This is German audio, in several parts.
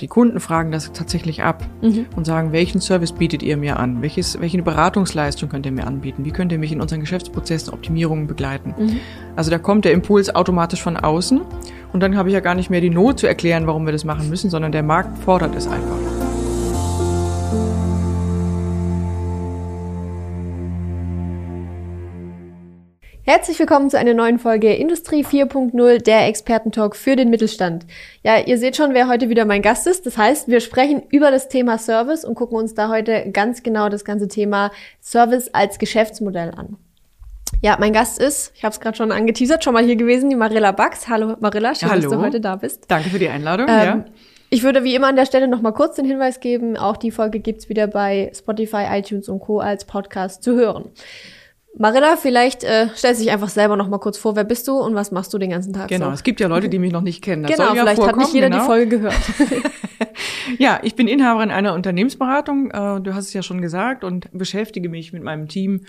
Die Kunden fragen das tatsächlich ab mhm. und sagen, welchen Service bietet ihr mir an? Welches, welche Beratungsleistung könnt ihr mir anbieten? Wie könnt ihr mich in unseren Geschäftsprozessen Optimierungen begleiten? Mhm. Also da kommt der Impuls automatisch von außen und dann habe ich ja gar nicht mehr die Not zu erklären, warum wir das machen müssen, sondern der Markt fordert es einfach. Herzlich willkommen zu einer neuen Folge Industrie 4.0, der Expertentalk für den Mittelstand. Ja, ihr seht schon, wer heute wieder mein Gast ist. Das heißt, wir sprechen über das Thema Service und gucken uns da heute ganz genau das ganze Thema Service als Geschäftsmodell an. Ja, mein Gast ist, ich habe es gerade schon angeteasert, schon mal hier gewesen, die Marilla Bax. Hallo Marilla, schön, Hallo. dass du heute da bist. Danke für die Einladung. Ähm, ja. Ich würde wie immer an der Stelle noch mal kurz den Hinweis geben, auch die Folge gibt's wieder bei Spotify, iTunes und Co. als Podcast zu hören. Marilla, vielleicht äh, stell dich einfach selber noch mal kurz vor, wer bist du und was machst du den ganzen Tag Genau, so? es gibt ja Leute, die mich noch nicht kennen. Das genau, vielleicht ja hat nicht jeder genau. die Folge gehört. ja, ich bin Inhaberin einer Unternehmensberatung, äh, du hast es ja schon gesagt, und beschäftige mich mit meinem Team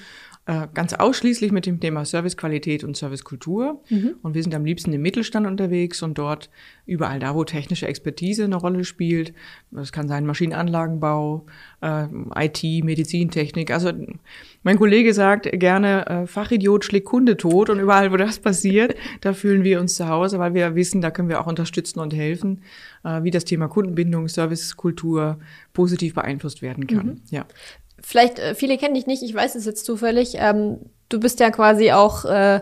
äh, ganz ausschließlich mit dem Thema Servicequalität und Servicekultur. Mhm. Und wir sind am liebsten im Mittelstand unterwegs und dort überall da, wo technische Expertise eine Rolle spielt. Das kann sein Maschinenanlagenbau, äh, IT, Medizintechnik. Also mein Kollege sagt gerne, äh, Fachidiot schlägt Kunde tot und überall, wo das passiert, da fühlen wir uns zu Hause, weil wir wissen, da können wir auch unterstützen und helfen, äh, wie das Thema Kundenbindung, Servicekultur positiv beeinflusst werden kann. Mhm. Ja vielleicht, äh, viele kennen dich nicht, ich weiß es jetzt zufällig, ähm, du bist ja quasi auch äh,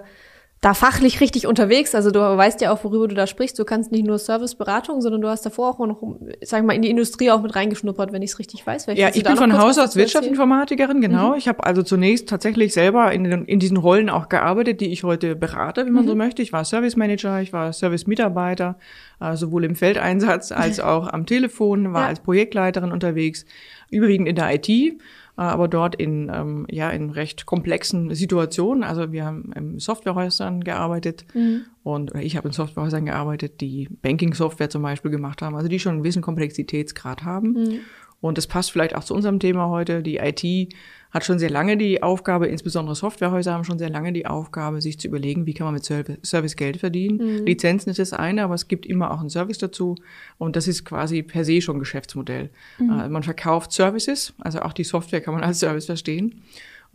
da fachlich richtig unterwegs, also du weißt ja auch, worüber du da sprichst. Du kannst nicht nur Serviceberatung, sondern du hast davor auch noch, sag ich mal, in die Industrie auch mit reingeschnuppert, wenn ich es richtig weiß. Vielleicht ja, ich bin von Haus aus Wirtschaftsinformatikerin, genau. Mhm. Ich habe also zunächst tatsächlich selber in, in diesen Rollen auch gearbeitet, die ich heute berate, wenn man mhm. so möchte. Ich war Service Manager, ich war Service-Mitarbeiter, äh, sowohl im Feldeinsatz als auch am Telefon, war ja. als Projektleiterin unterwegs, überwiegend in der IT aber dort in, ähm, ja, in recht komplexen Situationen. Also wir haben in Softwarehäusern gearbeitet mhm. und ich habe in Softwarehäusern gearbeitet, die Banking-Software zum Beispiel gemacht haben, also die schon einen gewissen Komplexitätsgrad haben. Mhm. Und das passt vielleicht auch zu unserem Thema heute. Die IT hat schon sehr lange die Aufgabe, insbesondere Softwarehäuser haben schon sehr lange die Aufgabe, sich zu überlegen, wie kann man mit Service Geld verdienen. Mhm. Lizenzen ist das eine, aber es gibt immer auch einen Service dazu. Und das ist quasi per se schon Geschäftsmodell. Mhm. Äh, man verkauft Services, also auch die Software kann man als Service verstehen.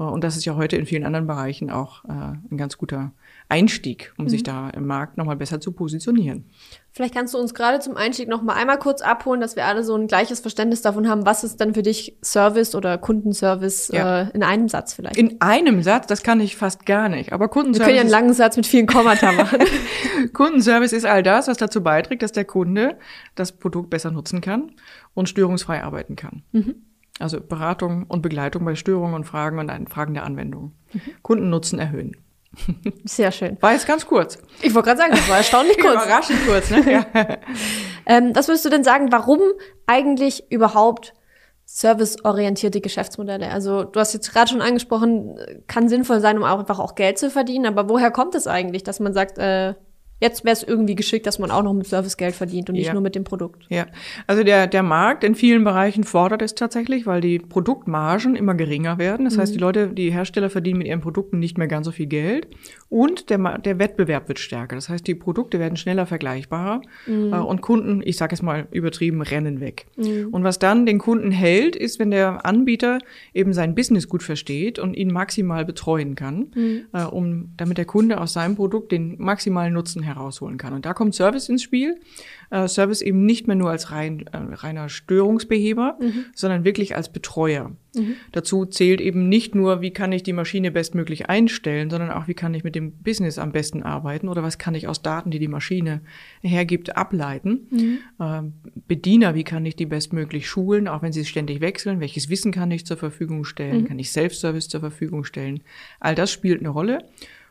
Äh, und das ist ja heute in vielen anderen Bereichen auch äh, ein ganz guter Einstieg, um mhm. sich da im Markt nochmal besser zu positionieren. Vielleicht kannst du uns gerade zum Einstieg noch mal einmal kurz abholen, dass wir alle so ein gleiches Verständnis davon haben, was ist dann für dich Service oder Kundenservice ja. äh, in einem Satz vielleicht? In einem Satz, das kann ich fast gar nicht. Aber Kundenservice. Wir können ja einen langen Satz mit vielen Kommata machen. Kundenservice ist all das, was dazu beiträgt, dass der Kunde das Produkt besser nutzen kann und störungsfrei arbeiten kann. Mhm. Also Beratung und Begleitung bei Störungen und Fragen und Fragen der Anwendung. Mhm. Kundennutzen erhöhen. Sehr schön. War jetzt ganz kurz. Ich wollte gerade sagen, das war erstaunlich kurz. Überraschend kurz, ne? Ja. ähm, was würdest du denn sagen, warum eigentlich überhaupt serviceorientierte Geschäftsmodelle? Also du hast jetzt gerade schon angesprochen, kann sinnvoll sein, um auch einfach auch Geld zu verdienen, aber woher kommt es eigentlich, dass man sagt, äh, Jetzt wäre es irgendwie geschickt, dass man auch noch mit Service Geld verdient und nicht ja. nur mit dem Produkt. Ja, also der, der Markt in vielen Bereichen fordert es tatsächlich, weil die Produktmargen immer geringer werden. Das mhm. heißt, die Leute, die Hersteller verdienen mit ihren Produkten nicht mehr ganz so viel Geld und der, der Wettbewerb wird stärker. Das heißt, die Produkte werden schneller vergleichbarer mhm. äh, und Kunden, ich sage es mal übertrieben, rennen weg. Mhm. Und was dann den Kunden hält, ist, wenn der Anbieter eben sein Business gut versteht und ihn maximal betreuen kann, mhm. äh, um damit der Kunde aus seinem Produkt den maximalen Nutzen herausholen kann. Und da kommt Service ins Spiel. Äh, Service eben nicht mehr nur als rein, äh, reiner Störungsbeheber, mhm. sondern wirklich als Betreuer. Mhm. Dazu zählt eben nicht nur, wie kann ich die Maschine bestmöglich einstellen, sondern auch, wie kann ich mit dem Business am besten arbeiten oder was kann ich aus Daten, die die Maschine hergibt, ableiten. Mhm. Äh, Bediener, wie kann ich die bestmöglich schulen, auch wenn sie ständig wechseln, welches Wissen kann ich zur Verfügung stellen, mhm. kann ich Self-Service zur Verfügung stellen. All das spielt eine Rolle.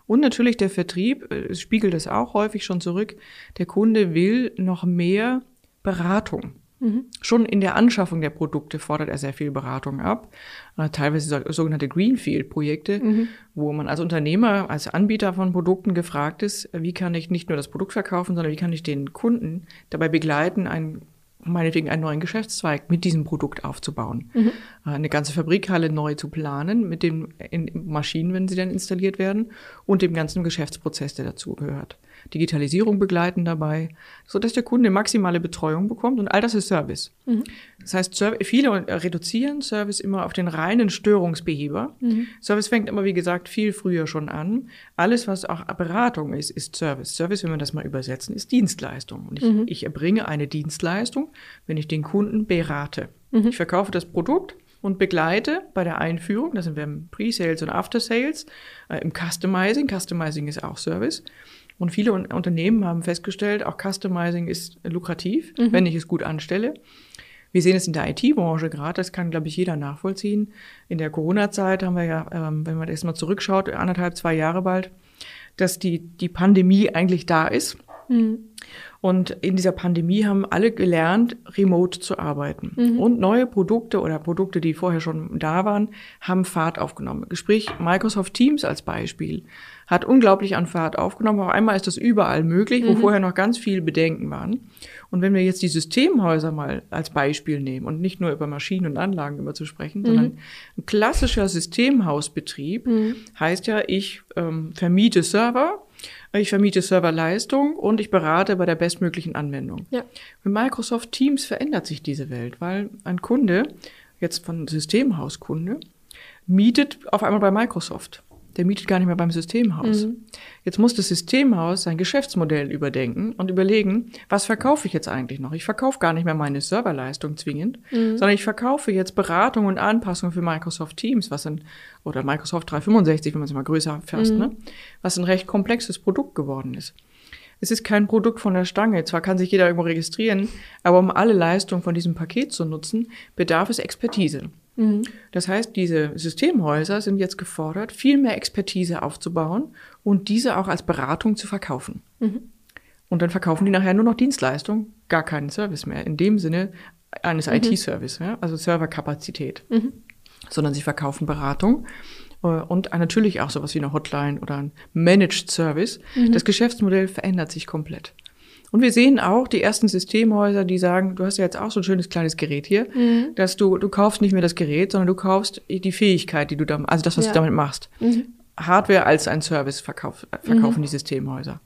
Und natürlich der Vertrieb, äh, spiegelt es auch häufig schon zurück, der Kunde will noch mehr Beratung. Mhm. Schon in der Anschaffung der Produkte fordert er sehr viel Beratung ab. Äh, teilweise sogenannte Greenfield-Projekte, mhm. wo man als Unternehmer, als Anbieter von Produkten gefragt ist, wie kann ich nicht nur das Produkt verkaufen, sondern wie kann ich den Kunden dabei begleiten, ein meinetwegen einen neuen Geschäftszweig mit diesem Produkt aufzubauen. Mhm. Eine ganze Fabrikhalle neu zu planen mit den Maschinen, wenn sie dann installiert werden und dem ganzen Geschäftsprozess, der dazu gehört. Digitalisierung begleiten dabei, so dass der Kunde maximale Betreuung bekommt und all das ist Service. Mhm. Das heißt, viele reduzieren Service immer auf den reinen Störungsbeheber. Mhm. Service fängt immer, wie gesagt, viel früher schon an. Alles, was auch Beratung ist, ist Service. Service, wenn wir das mal übersetzen, ist Dienstleistung. Und ich, mhm. ich erbringe eine Dienstleistung, wenn ich den Kunden berate. Mhm. Ich verkaufe das Produkt und begleite bei der Einführung, da sind wir im Pre-Sales und After-Sales, äh, im Customizing. Customizing ist auch Service. Und viele Unternehmen haben festgestellt, auch Customizing ist lukrativ, mhm. wenn ich es gut anstelle. Wir sehen es in der IT-Branche gerade, das kann, glaube ich, jeder nachvollziehen. In der Corona-Zeit haben wir ja, ähm, wenn man erstmal zurückschaut, anderthalb, zwei Jahre bald, dass die, die Pandemie eigentlich da ist. Mhm. Und in dieser Pandemie haben alle gelernt, remote zu arbeiten. Mhm. Und neue Produkte oder Produkte, die vorher schon da waren, haben Fahrt aufgenommen. Sprich, Microsoft Teams als Beispiel hat unglaublich an Fahrt aufgenommen. Auf einmal ist das überall möglich, wo mhm. vorher noch ganz viel Bedenken waren. Und wenn wir jetzt die Systemhäuser mal als Beispiel nehmen und nicht nur über Maschinen und Anlagen immer zu sprechen, mhm. sondern ein klassischer Systemhausbetrieb mhm. heißt ja, ich ähm, vermiete Server, ich vermiete Serverleistung und ich berate bei der bestmöglichen Anwendung. Ja. Mit Microsoft Teams verändert sich diese Welt, weil ein Kunde, jetzt von Systemhauskunde, mietet auf einmal bei Microsoft der mietet gar nicht mehr beim Systemhaus. Mhm. Jetzt muss das Systemhaus sein Geschäftsmodell überdenken und überlegen, was verkaufe ich jetzt eigentlich noch? Ich verkaufe gar nicht mehr meine Serverleistung zwingend, mhm. sondern ich verkaufe jetzt Beratung und Anpassung für Microsoft Teams, was ein, oder Microsoft 365, wenn man es mal größer fasst, mhm. ne? was ein recht komplexes Produkt geworden ist. Es ist kein Produkt von der Stange. Zwar kann sich jeder irgendwo registrieren, aber um alle Leistungen von diesem Paket zu nutzen, bedarf es Expertise. Mhm. Das heißt, diese Systemhäuser sind jetzt gefordert, viel mehr Expertise aufzubauen und diese auch als Beratung zu verkaufen. Mhm. Und dann verkaufen die nachher nur noch Dienstleistung, gar keinen Service mehr. In dem Sinne eines mhm. IT-Service, ja? also Serverkapazität. Mhm. Sondern sie verkaufen Beratung äh, und natürlich auch sowas wie eine Hotline oder ein Managed Service. Mhm. Das Geschäftsmodell verändert sich komplett. Und wir sehen auch die ersten Systemhäuser, die sagen, du hast ja jetzt auch so ein schönes kleines Gerät hier, mhm. dass du, du kaufst nicht mehr das Gerät, sondern du kaufst die Fähigkeit, die du da, also das, was ja. du damit machst. Mhm. Hardware als ein Service verkauf, verkaufen mhm. die Systemhäuser.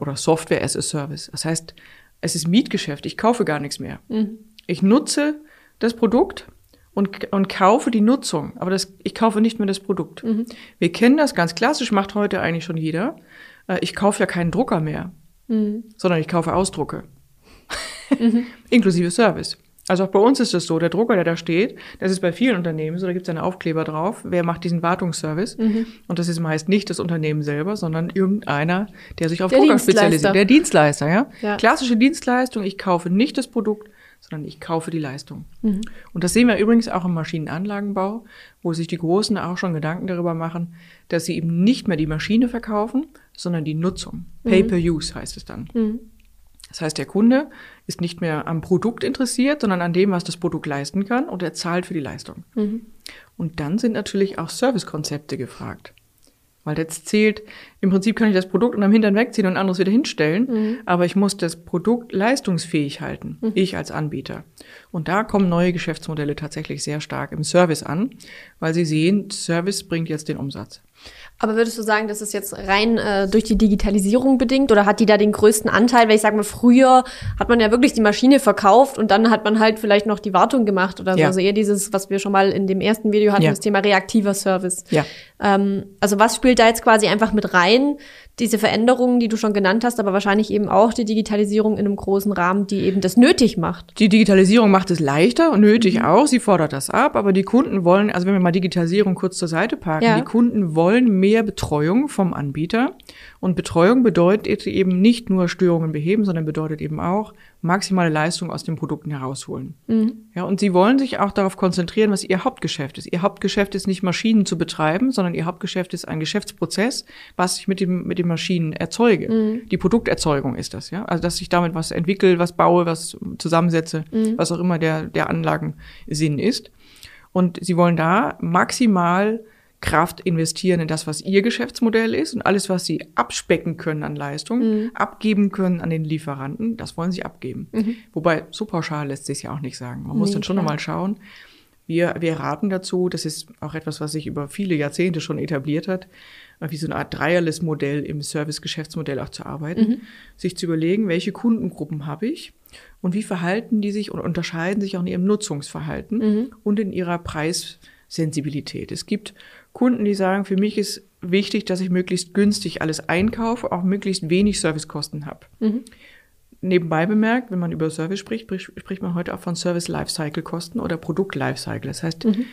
Oder Software as a Service. Das heißt, es ist Mietgeschäft. Ich kaufe gar nichts mehr. Mhm. Ich nutze das Produkt und, und kaufe die Nutzung. Aber das, ich kaufe nicht mehr das Produkt. Mhm. Wir kennen das ganz klassisch, macht heute eigentlich schon jeder. Äh, ich kaufe ja keinen Drucker mehr mhm. sondern ich kaufe Ausdrucke. Mhm. Inklusive Service. Also auch bei uns ist es so, der Drucker, der da steht, das ist bei vielen Unternehmen so, da gibt es einen Aufkleber drauf, wer macht diesen Wartungsservice. Mhm. Und das ist meist nicht das Unternehmen selber, sondern irgendeiner, der sich auf der Drucker spezialisiert. Der Dienstleister, ja? ja? Klassische Dienstleistung, ich kaufe nicht das Produkt, sondern ich kaufe die Leistung. Mhm. Und das sehen wir übrigens auch im Maschinenanlagenbau, wo sich die Großen auch schon Gedanken darüber machen, dass sie eben nicht mehr die Maschine verkaufen, sondern die Nutzung. Pay per Use heißt es dann. Mhm. Das heißt, der Kunde ist nicht mehr am Produkt interessiert, sondern an dem, was das Produkt leisten kann und er zahlt für die Leistung. Mhm. Und dann sind natürlich auch Servicekonzepte gefragt. Weil jetzt zählt, im Prinzip kann ich das Produkt unterm Hintern wegziehen und anderes wieder hinstellen, mhm. aber ich muss das Produkt leistungsfähig halten, mhm. ich als Anbieter. Und da kommen neue Geschäftsmodelle tatsächlich sehr stark im Service an, weil sie sehen, Service bringt jetzt den Umsatz. Aber würdest du sagen, das ist jetzt rein äh, durch die Digitalisierung bedingt oder hat die da den größten Anteil? Weil ich sage mal, früher hat man ja wirklich die Maschine verkauft und dann hat man halt vielleicht noch die Wartung gemacht oder so. Ja. Also eher dieses, was wir schon mal in dem ersten Video hatten, ja. das Thema reaktiver Service. Ja. Ähm, also was spielt da jetzt quasi einfach mit rein? Diese Veränderungen, die du schon genannt hast, aber wahrscheinlich eben auch die Digitalisierung in einem großen Rahmen, die eben das nötig macht. Die Digitalisierung macht es leichter und nötig mhm. auch. Sie fordert das ab, aber die Kunden wollen, also wenn wir mal Digitalisierung kurz zur Seite parken, ja. die Kunden wollen mehr Betreuung vom Anbieter. Und Betreuung bedeutet eben nicht nur Störungen beheben, sondern bedeutet eben auch maximale Leistung aus den Produkten herausholen. Mhm. Ja, und sie wollen sich auch darauf konzentrieren, was ihr Hauptgeschäft ist. Ihr Hauptgeschäft ist nicht Maschinen zu betreiben, sondern ihr Hauptgeschäft ist ein Geschäftsprozess, was ich mit dem mit den Maschinen erzeuge. Mhm. Die Produkterzeugung ist das, ja. Also dass ich damit was entwickle, was baue, was zusammensetze, mhm. was auch immer der der Anlagensinn ist. Und sie wollen da maximal Kraft investieren in das, was ihr Geschäftsmodell ist und alles, was sie abspecken können an Leistung, mhm. abgeben können an den Lieferanten, das wollen sie abgeben. Mhm. Wobei, so pauschal lässt sich ja auch nicht sagen. Man muss nee, dann schon nochmal schauen, Wir, wir raten dazu, das ist auch etwas, was sich über viele Jahrzehnte schon etabliert hat, wie so eine Art Dreierless-Modell im Service-Geschäftsmodell auch zu arbeiten, mhm. sich zu überlegen, welche Kundengruppen habe ich und wie verhalten die sich und unterscheiden sich auch in ihrem Nutzungsverhalten mhm. und in ihrer Preissensibilität. Es gibt Kunden, die sagen, für mich ist wichtig, dass ich möglichst günstig alles einkaufe, auch möglichst wenig Servicekosten habe. Mhm. Nebenbei bemerkt, wenn man über Service spricht, spricht man heute auch von Service Lifecycle Kosten oder Produkt Lifecycle. Das heißt, mhm.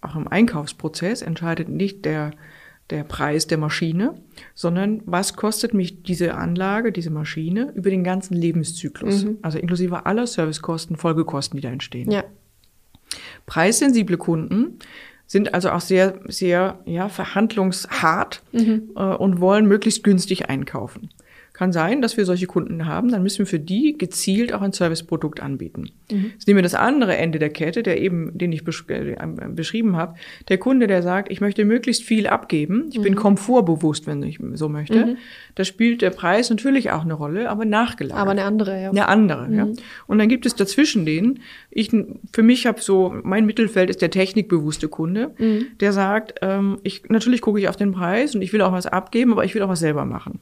auch im Einkaufsprozess entscheidet nicht der der Preis der Maschine, sondern was kostet mich diese Anlage, diese Maschine über den ganzen Lebenszyklus, mhm. also inklusive aller Servicekosten, Folgekosten, die da entstehen. Ja. Preissensible Kunden sind also auch sehr, sehr ja, verhandlungshart mhm. äh, und wollen möglichst günstig einkaufen. Kann sein, dass wir solche Kunden haben, dann müssen wir für die gezielt auch ein Serviceprodukt anbieten. Mhm. Jetzt nehmen wir das andere Ende der Kette, der eben, den ich besch äh, beschrieben habe. Der Kunde, der sagt, ich möchte möglichst viel abgeben, ich mhm. bin komfortbewusst, wenn ich so möchte. Mhm. Da spielt der Preis natürlich auch eine Rolle, aber nachgelagert. Aber eine andere, ja. Eine andere, ja. Mhm. Und dann gibt es dazwischen den, ich, für mich habe so, mein Mittelfeld ist der technikbewusste Kunde, mhm. der sagt, ähm, ich, natürlich gucke ich auf den Preis und ich will auch was abgeben, aber ich will auch was selber machen.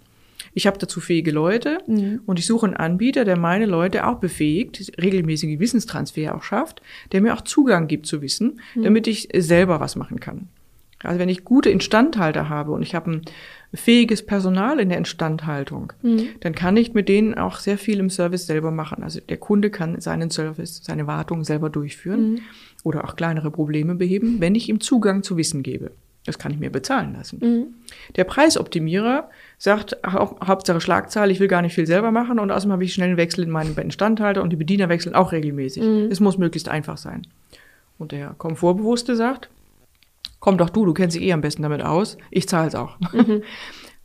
Ich habe dazu fähige Leute mhm. und ich suche einen Anbieter, der meine Leute auch befähigt, regelmäßige Wissenstransfer auch schafft, der mir auch Zugang gibt zu Wissen, mhm. damit ich selber was machen kann. Also wenn ich gute Instandhalter habe und ich habe ein fähiges Personal in der Instandhaltung, mhm. dann kann ich mit denen auch sehr viel im Service selber machen. Also der Kunde kann seinen Service, seine Wartung selber durchführen mhm. oder auch kleinere Probleme beheben, wenn ich ihm Zugang zu Wissen gebe. Das kann ich mir bezahlen lassen. Mhm. Der Preisoptimierer sagt, hau Hauptsache Schlagzahl, ich will gar nicht viel selber machen und außerdem habe ich schnell einen Wechsel in meinen Instandhalter und die Bediener wechseln auch regelmäßig. Mhm. Es muss möglichst einfach sein. Und der Komfortbewusste sagt, komm doch du, du kennst dich eh am besten damit aus, ich zahle es auch. Mhm.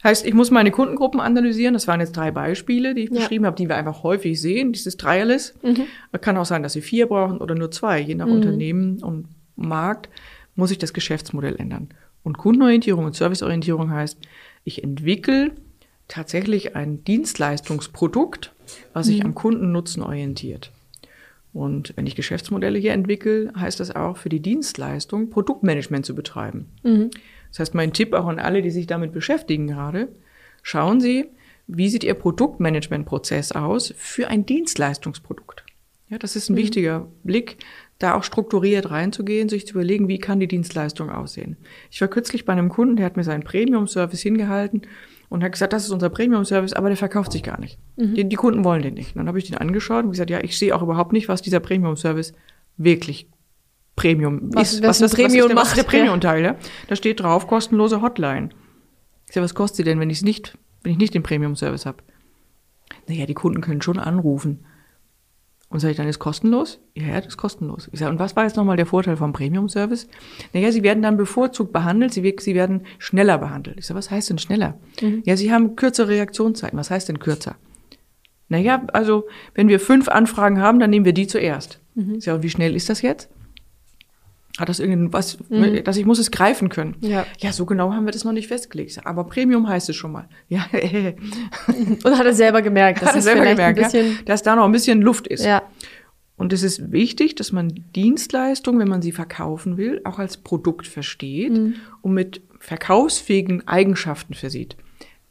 Heißt, ich muss meine Kundengruppen analysieren. Das waren jetzt drei Beispiele, die ich ja. beschrieben habe, die wir einfach häufig sehen. Dieses Dreierless. Mhm. Kann auch sein, dass sie vier brauchen oder nur zwei, je nach mhm. Unternehmen und Markt muss sich das Geschäftsmodell ändern. Und Kundenorientierung und Serviceorientierung heißt, ich entwickle tatsächlich ein Dienstleistungsprodukt, was sich mhm. am Kundennutzen orientiert. Und wenn ich Geschäftsmodelle hier entwickle, heißt das auch für die Dienstleistung Produktmanagement zu betreiben. Mhm. Das heißt, mein Tipp auch an alle, die sich damit beschäftigen gerade, schauen Sie, wie sieht Ihr Produktmanagementprozess aus für ein Dienstleistungsprodukt? Ja, das ist ein mhm. wichtiger Blick, da auch strukturiert reinzugehen, sich zu überlegen, wie kann die Dienstleistung aussehen. Ich war kürzlich bei einem Kunden, der hat mir seinen Premium-Service hingehalten und hat gesagt, das ist unser Premium-Service, aber der verkauft sich gar nicht. Mhm. Die, die, Kunden wollen den nicht. Und dann habe ich den angeschaut und gesagt, ja, ich sehe auch überhaupt nicht, was dieser Premium-Service wirklich Premium was, ist. Was, was, Premium was, ist der, was ist der Premium-Teil? Ja? Da steht drauf, kostenlose Hotline. Ich sage, was kostet sie denn, wenn ich nicht, wenn ich nicht den Premium-Service habe? Naja, die Kunden können schon anrufen. Und sage ich dann, ist kostenlos? Ja, ja, das ist kostenlos. Ich sage, und was war jetzt nochmal der Vorteil vom Premium-Service? Naja, Sie werden dann bevorzugt behandelt, Sie, Sie werden schneller behandelt. Ich sage, was heißt denn schneller? Mhm. Ja, Sie haben kürzere Reaktionszeiten. Was heißt denn kürzer? Naja, also, wenn wir fünf Anfragen haben, dann nehmen wir die zuerst. Mhm. Ich sage, und wie schnell ist das jetzt? Hat das irgendwas, mhm. dass ich muss es greifen können? Ja. ja, so genau haben wir das noch nicht festgelegt. Aber Premium heißt es schon mal. Ja. Und hat er selber gemerkt, dass hat es selber gemerkt, ein bisschen, ja, dass da noch ein bisschen Luft ist. Ja. Und es ist wichtig, dass man Dienstleistungen, wenn man sie verkaufen will, auch als Produkt versteht mhm. und mit verkaufsfähigen Eigenschaften versieht.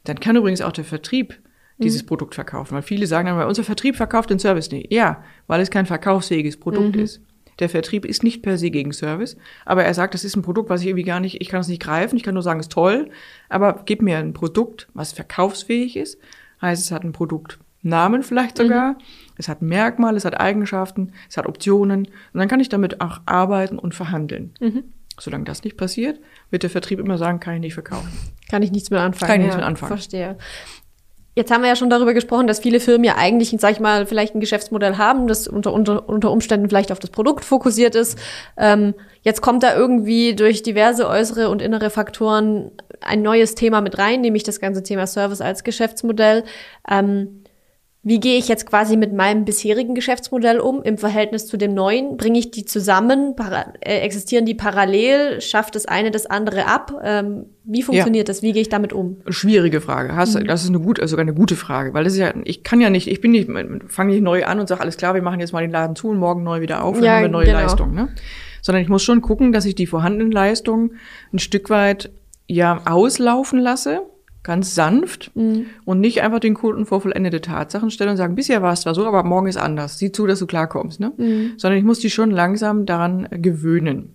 Dann kann übrigens auch der Vertrieb dieses mhm. Produkt verkaufen, weil viele sagen dann, unser Vertrieb verkauft den Service nicht. Ja, weil es kein verkaufsfähiges Produkt mhm. ist. Der Vertrieb ist nicht per se gegen Service, aber er sagt, das ist ein Produkt, was ich irgendwie gar nicht, ich kann es nicht greifen, ich kann nur sagen, es ist toll, aber gib mir ein Produkt, was verkaufsfähig ist. Heißt, es hat ein Produktnamen vielleicht sogar, mhm. es hat Merkmale, es hat Eigenschaften, es hat Optionen und dann kann ich damit auch arbeiten und verhandeln. Mhm. Solange das nicht passiert, wird der Vertrieb immer sagen, kann ich nicht verkaufen. Kann ich nichts mehr anfangen. Kann ich nichts mehr anfangen. Verstehe. Jetzt haben wir ja schon darüber gesprochen, dass viele Firmen ja eigentlich, sag ich mal, vielleicht ein Geschäftsmodell haben, das unter, unter, unter Umständen vielleicht auf das Produkt fokussiert ist. Ähm, jetzt kommt da irgendwie durch diverse äußere und innere Faktoren ein neues Thema mit rein, nämlich das ganze Thema Service als Geschäftsmodell. Ähm, wie gehe ich jetzt quasi mit meinem bisherigen Geschäftsmodell um im Verhältnis zu dem neuen? Bringe ich die zusammen? Para äh, existieren die parallel? Schafft das eine das andere ab? Ähm, wie funktioniert ja. das? Wie gehe ich damit um? Schwierige Frage. Hast, mhm. Das ist eine gute, sogar eine gute Frage, weil das ist ja, ich kann ja nicht, ich bin nicht, fange nicht neu an und sage, alles klar, wir machen jetzt mal den Laden zu und morgen neu wieder auf und ja, haben wir neue genau. Leistungen. Ne? Sondern ich muss schon gucken, dass ich die vorhandenen Leistungen ein Stück weit ja auslaufen lasse ganz sanft mhm. und nicht einfach den Kunden vor vollendete Tatsachen stellen und sagen, bisher war es zwar so, aber morgen ist anders. Sieh zu, dass du klarkommst. Ne? Mhm. Sondern ich muss die schon langsam daran gewöhnen.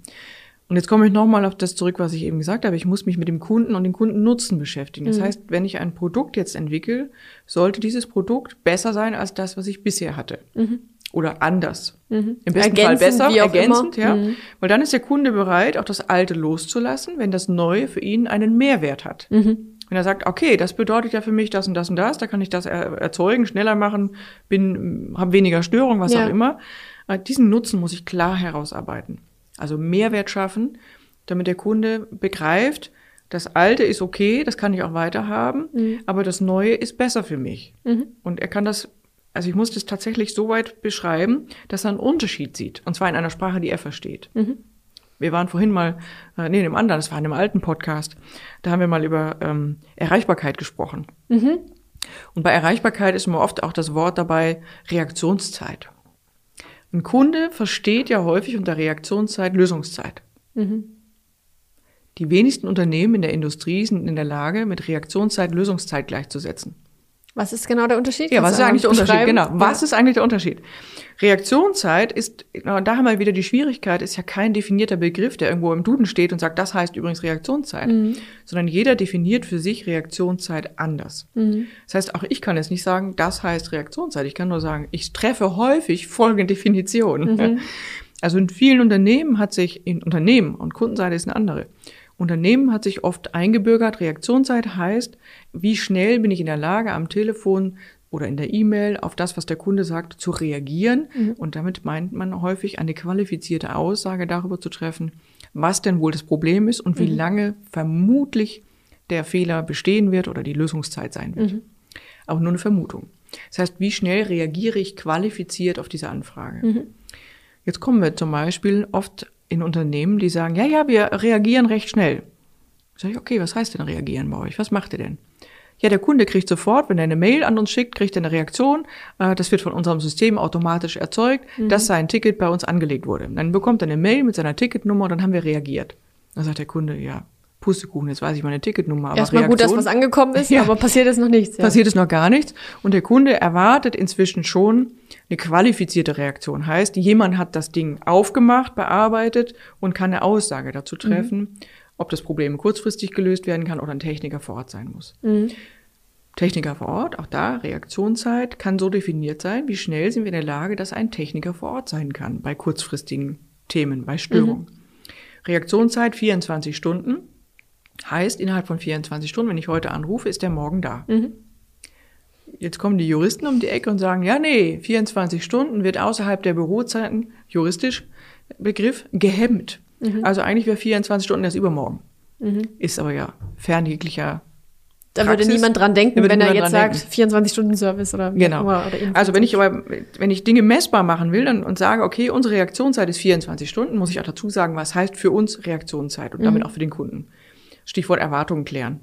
Und jetzt komme ich nochmal auf das zurück, was ich eben gesagt habe. Ich muss mich mit dem Kunden und dem Kundennutzen beschäftigen. Das mhm. heißt, wenn ich ein Produkt jetzt entwickle, sollte dieses Produkt besser sein als das, was ich bisher hatte. Mhm. Oder anders. Mhm. Im besten ergänzend, Fall besser, ergänzend, immer. ja. Mhm. Weil dann ist der Kunde bereit, auch das Alte loszulassen, wenn das Neue für ihn einen Mehrwert hat. Wenn er sagt, okay, das bedeutet ja für mich das und das und das, da kann ich das erzeugen, schneller machen, bin, habe weniger Störung, was ja. auch immer. Äh, diesen Nutzen muss ich klar herausarbeiten. Also Mehrwert schaffen, damit der Kunde begreift, das Alte ist okay, das kann ich auch weiterhaben, mhm. aber das Neue ist besser für mich. Mhm. Und er kann das, also ich muss das tatsächlich so weit beschreiben, dass er einen Unterschied sieht. Und zwar in einer Sprache, die er versteht. Mhm. Wir waren vorhin mal, äh, nee, in einem anderen, das war in einem alten Podcast, da haben wir mal über ähm, Erreichbarkeit gesprochen. Mhm. Und bei Erreichbarkeit ist immer oft auch das Wort dabei Reaktionszeit. Ein Kunde versteht ja häufig unter Reaktionszeit Lösungszeit. Mhm. Die wenigsten Unternehmen in der Industrie sind in der Lage, mit Reaktionszeit Lösungszeit gleichzusetzen. Was ist genau der Unterschied? Ja, was ist eigentlich der Unterschied? Genau. Was ist eigentlich der Unterschied? Reaktionszeit ist, da haben wir wieder die Schwierigkeit, ist ja kein definierter Begriff, der irgendwo im Duden steht und sagt, das heißt übrigens Reaktionszeit, mhm. sondern jeder definiert für sich Reaktionszeit anders. Mhm. Das heißt, auch ich kann jetzt nicht sagen, das heißt Reaktionszeit. Ich kann nur sagen, ich treffe häufig folgende Definition. Mhm. Also in vielen Unternehmen hat sich, in Unternehmen und Kundenseite ist eine andere, Unternehmen hat sich oft eingebürgert. Reaktionszeit heißt, wie schnell bin ich in der Lage, am Telefon oder in der E-Mail auf das, was der Kunde sagt, zu reagieren. Mhm. Und damit meint man häufig eine qualifizierte Aussage darüber zu treffen, was denn wohl das Problem ist und wie mhm. lange vermutlich der Fehler bestehen wird oder die Lösungszeit sein wird. Mhm. Auch nur eine Vermutung. Das heißt, wie schnell reagiere ich qualifiziert auf diese Anfrage? Mhm. Jetzt kommen wir zum Beispiel oft in Unternehmen, die sagen, ja, ja, wir reagieren recht schnell. Sag ich, okay, was heißt denn reagieren bei euch? Was macht ihr denn? Ja, der Kunde kriegt sofort, wenn er eine Mail an uns schickt, kriegt er eine Reaktion. Äh, das wird von unserem System automatisch erzeugt, mhm. dass sein Ticket bei uns angelegt wurde. Dann bekommt er eine Mail mit seiner Ticketnummer und dann haben wir reagiert. Dann sagt der Kunde, ja, Pustekuchen, jetzt weiß ich meine Ticketnummer. Aber Erstmal gut, dass was angekommen ist, ja. aber passiert ist noch nichts. Ja. Passiert ist noch gar nichts. Und der Kunde erwartet inzwischen schon eine qualifizierte Reaktion. Heißt, jemand hat das Ding aufgemacht, bearbeitet und kann eine Aussage dazu mhm. treffen, mhm. ob das Problem kurzfristig gelöst werden kann oder ein Techniker vor Ort sein muss. Mhm. Techniker vor Ort, auch da, Reaktionszeit kann so definiert sein, wie schnell sind wir in der Lage, dass ein Techniker vor Ort sein kann bei kurzfristigen Themen, bei Störungen. Mhm. Reaktionszeit 24 Stunden heißt, innerhalb von 24 Stunden, wenn ich heute anrufe, ist der morgen da. Mhm. Jetzt kommen die Juristen um die Ecke und sagen, ja, nee, 24 Stunden wird außerhalb der Bürozeiten, juristisch Begriff, gehemmt. Mhm. Also eigentlich wäre 24 Stunden erst übermorgen. Mhm. Ist aber ja fern jeglicher da Praxis. würde niemand dran denken, wenn er jetzt sagt, 24 Stunden Service oder wie genau. Oder also wenn ich aber, wenn ich Dinge messbar machen will dann, und sage, okay, unsere Reaktionszeit ist 24 Stunden, muss ich auch dazu sagen, was heißt für uns Reaktionszeit und damit mhm. auch für den Kunden. Stichwort Erwartungen klären.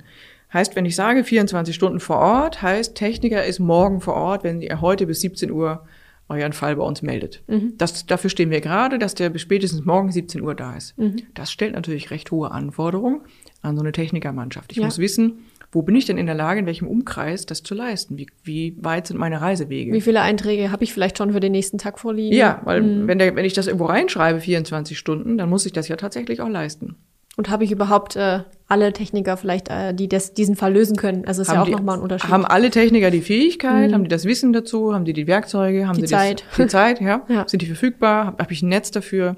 Heißt, wenn ich sage 24 Stunden vor Ort, heißt Techniker ist morgen vor Ort, wenn ihr heute bis 17 Uhr euren Fall bei uns meldet. Mhm. Das, dafür stehen wir gerade, dass der bis spätestens morgen 17 Uhr da ist. Mhm. Das stellt natürlich recht hohe Anforderungen an so eine Technikermannschaft. Ich ja. muss wissen, wo bin ich denn in der Lage, in welchem Umkreis das zu leisten? Wie, wie weit sind meine Reisewege? Wie viele Einträge habe ich vielleicht schon für den nächsten Tag vorliegen? Ja, weil mhm. wenn, der, wenn ich das irgendwo reinschreibe, 24 Stunden, dann muss ich das ja tatsächlich auch leisten. Und habe ich überhaupt äh, alle Techniker vielleicht, äh, die das, diesen Fall lösen können? Also ist haben ja auch nochmal ein Unterschied. Haben alle Techniker die Fähigkeit? Mhm. Haben die das Wissen dazu? Haben die die Werkzeuge? Haben die sie Zeit? Das, die Zeit, ja? ja. Sind die verfügbar? Habe hab ich ein Netz dafür?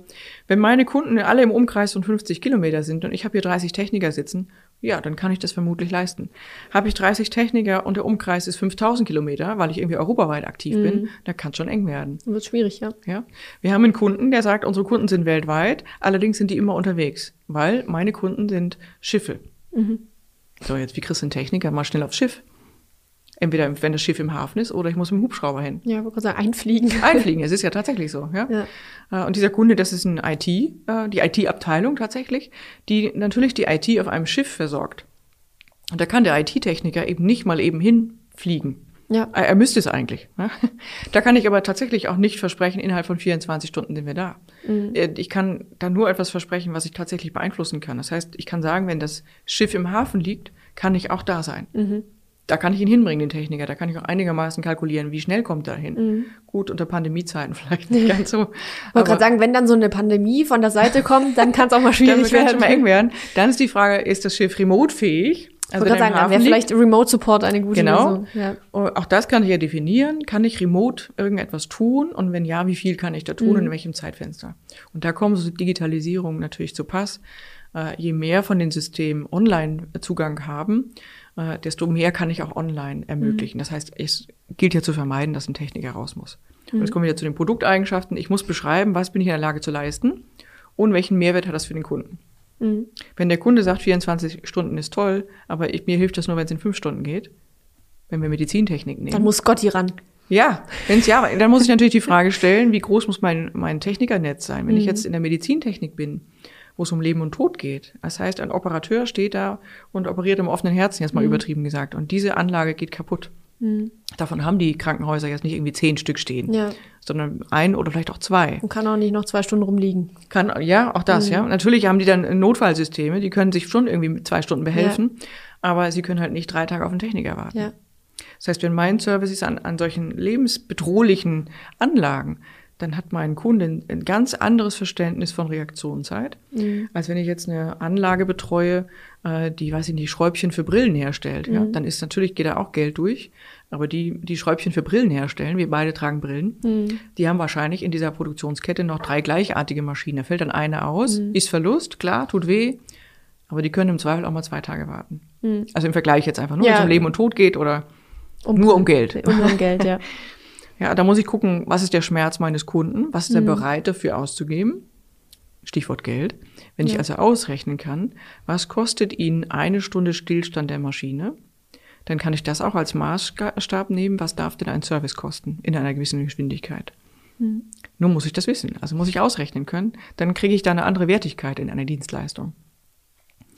Wenn meine Kunden alle im Umkreis von 50 Kilometer sind und ich habe hier 30 Techniker sitzen, ja, dann kann ich das vermutlich leisten. Habe ich 30 Techniker und der Umkreis ist 5000 Kilometer, weil ich irgendwie europaweit aktiv mhm. bin, da kann es schon eng werden. Wird schwierig, ja. ja. Wir haben einen Kunden, der sagt, unsere Kunden sind weltweit, allerdings sind die immer unterwegs, weil meine Kunden sind Schiffe. Mhm. So, jetzt wie kriegst du einen Techniker mal schnell aufs Schiff? Entweder wenn das Schiff im Hafen ist oder ich muss mit dem Hubschrauber hin. Ja, ich wollte sagen, einfliegen. Einfliegen, es ist ja tatsächlich so. Ja? ja. Äh, und dieser Kunde, das ist ein IT, äh, die IT-Abteilung tatsächlich, die natürlich die IT auf einem Schiff versorgt. Und da kann der IT-Techniker eben nicht mal eben hinfliegen. Ja. Er müsste es eigentlich. Ne? Da kann ich aber tatsächlich auch nicht versprechen, innerhalb von 24 Stunden sind wir da. Mhm. Äh, ich kann da nur etwas versprechen, was ich tatsächlich beeinflussen kann. Das heißt, ich kann sagen, wenn das Schiff im Hafen liegt, kann ich auch da sein. Mhm. Da kann ich ihn hinbringen, den Techniker. Da kann ich auch einigermaßen kalkulieren, wie schnell kommt er hin. Mhm. Gut, unter Pandemiezeiten vielleicht nicht ganz so. Ich wollte gerade sagen, wenn dann so eine Pandemie von der Seite kommt, dann kann es auch mal schwierig dann werden. Schon mal eng werden. Dann ist die Frage, ist das Schiff remote-fähig? Also ich wollte sagen, dann wäre vielleicht Remote Support eine gute genau. Lösung. Ja. Auch das kann ich ja definieren. Kann ich remote irgendetwas tun? Und wenn ja, wie viel kann ich da tun mhm. und in welchem Zeitfenster? Und da kommen so Digitalisierung natürlich zu Pass. Äh, je mehr von den Systemen Online-Zugang haben, äh, desto mehr kann ich auch online ermöglichen. Mhm. Das heißt, es gilt ja zu vermeiden, dass ein Techniker raus muss. Mhm. Und jetzt kommen wir wieder zu den Produkteigenschaften. Ich muss beschreiben, was bin ich in der Lage zu leisten und welchen Mehrwert hat das für den Kunden. Mhm. Wenn der Kunde sagt, 24 Stunden ist toll, aber ich, mir hilft das nur, wenn es in fünf Stunden geht, wenn wir Medizintechnik nehmen. Dann muss Gotti ran. Ja, wenn's ja, dann muss ich natürlich die Frage stellen, wie groß muss mein, mein Technikernetz sein? Wenn mhm. ich jetzt in der Medizintechnik bin, wo es um Leben und Tod geht. Das heißt, ein Operateur steht da und operiert im offenen Herzen, jetzt mal mhm. übertrieben gesagt. Und diese Anlage geht kaputt. Mhm. Davon haben die Krankenhäuser jetzt nicht irgendwie zehn Stück stehen, ja. sondern ein oder vielleicht auch zwei. Und kann auch nicht noch zwei Stunden rumliegen. Kann, ja, auch das, mhm. ja. Natürlich haben die dann Notfallsysteme, die können sich schon irgendwie mit zwei Stunden behelfen, ja. aber sie können halt nicht drei Tage auf den Techniker warten. Ja. Das heißt, wenn mein Service ist an, an solchen lebensbedrohlichen Anlagen, dann hat mein Kunde ein ganz anderes Verständnis von Reaktionszeit, mhm. als wenn ich jetzt eine Anlage betreue, äh, die, weiß ich nicht, Schräubchen für Brillen herstellt. Mhm. Ja, dann ist natürlich, geht da auch Geld durch. Aber die, die Schräubchen für Brillen herstellen, wir beide tragen Brillen, mhm. die haben wahrscheinlich in dieser Produktionskette noch drei gleichartige Maschinen. Da fällt dann eine aus, mhm. ist Verlust, klar, tut weh, aber die können im Zweifel auch mal zwei Tage warten. Mhm. Also im Vergleich jetzt einfach nur, ja. wenn es um Leben und Tod geht oder um, nur um Geld. Um, um Geld, ja. Ja, da muss ich gucken, was ist der Schmerz meines Kunden, was ist er mhm. bereit dafür auszugeben. Stichwort Geld. Wenn ja. ich also ausrechnen kann, was kostet ihn eine Stunde Stillstand der Maschine, dann kann ich das auch als Maßstab nehmen, was darf denn ein Service kosten in einer gewissen Geschwindigkeit. Mhm. Nur muss ich das wissen, also muss ich ausrechnen können, dann kriege ich da eine andere Wertigkeit in einer Dienstleistung.